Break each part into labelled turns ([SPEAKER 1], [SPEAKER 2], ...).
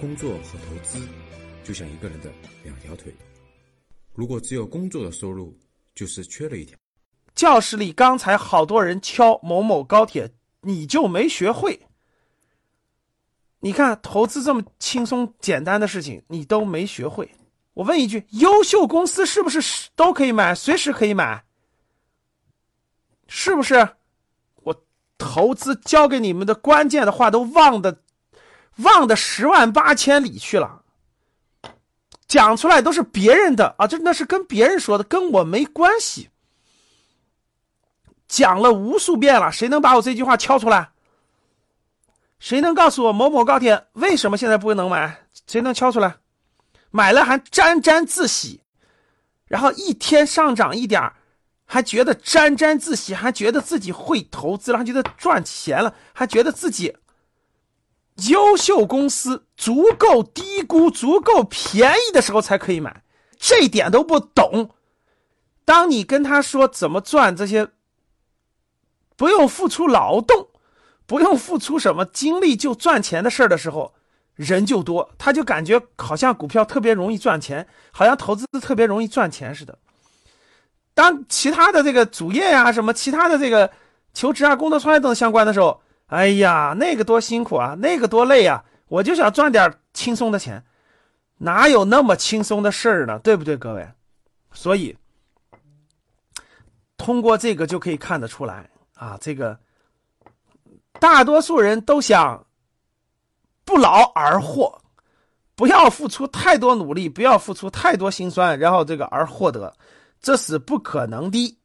[SPEAKER 1] 工作和投资就像一个人的两条腿，如果只有工作的收入，就是缺了一条。
[SPEAKER 2] 教室里刚才好多人敲某某高铁，你就没学会。你看投资这么轻松简单的事情，你都没学会。我问一句：优秀公司是不是都可以买，随时可以买？是不是？我投资教给你们的关键的话都忘的。忘的十万八千里去了，讲出来都是别人的啊，这那是跟别人说的，跟我没关系。讲了无数遍了，谁能把我这句话敲出来？谁能告诉我某某高铁为什么现在不能买？谁能敲出来？买了还沾沾自喜，然后一天上涨一点还觉得沾沾自喜，还觉得自己会投资了，还觉得赚钱了，还觉得自己。优秀公司足够低估、足够便宜的时候才可以买，这一点都不懂。当你跟他说怎么赚这些，不用付出劳动、不用付出什么精力就赚钱的事儿的时候，人就多，他就感觉好像股票特别容易赚钱，好像投资特别容易赚钱似的。当其他的这个主业呀、什么其他的这个求职啊、工作创业等相关的时候。哎呀，那个多辛苦啊，那个多累啊！我就想赚点轻松的钱，哪有那么轻松的事儿呢？对不对，各位？所以通过这个就可以看得出来啊，这个大多数人都想不劳而获，不要付出太多努力，不要付出太多辛酸，然后这个而获得，这是不可能的。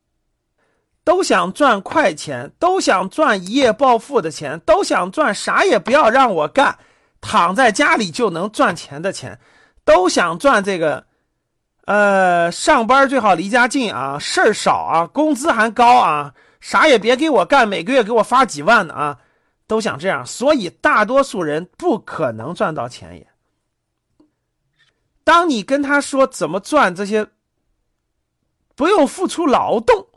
[SPEAKER 2] 都想赚快钱，都想赚一夜暴富的钱，都想赚啥也不要让我干，躺在家里就能赚钱的钱，都想赚这个，呃，上班最好离家近啊，事儿少啊，工资还高啊，啥也别给我干，每个月给我发几万的啊，都想这样，所以大多数人不可能赚到钱也。当你跟他说怎么赚这些，不用付出劳动。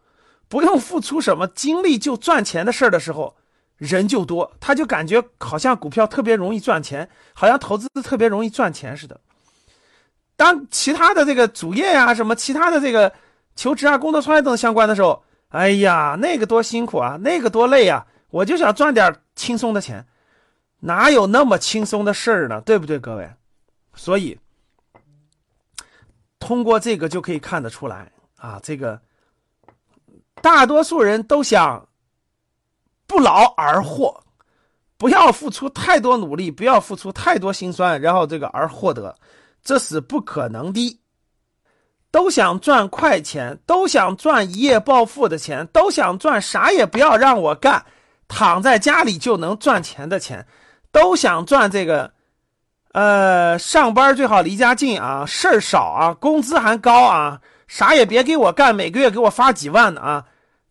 [SPEAKER 2] 不用付出什么精力就赚钱的事儿的时候，人就多，他就感觉好像股票特别容易赚钱，好像投资特别容易赚钱似的。当其他的这个主业呀、什么其他的这个求职啊、工作创业等相关的时候，哎呀，那个多辛苦啊，那个多累啊！我就想赚点轻松的钱，哪有那么轻松的事儿呢？对不对，各位？所以通过这个就可以看得出来啊，这个。大多数人都想不劳而获，不要付出太多努力，不要付出太多辛酸，然后这个而获得，这是不可能的。都想赚快钱，都想赚一夜暴富的钱，都想赚啥也不要让我干，躺在家里就能赚钱的钱，都想赚这个，呃，上班最好离家近啊，事儿少啊，工资还高啊。啥也别给我干，每个月给我发几万的啊，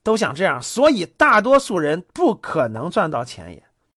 [SPEAKER 2] 都想这样，所以大多数人不可能赚到钱也。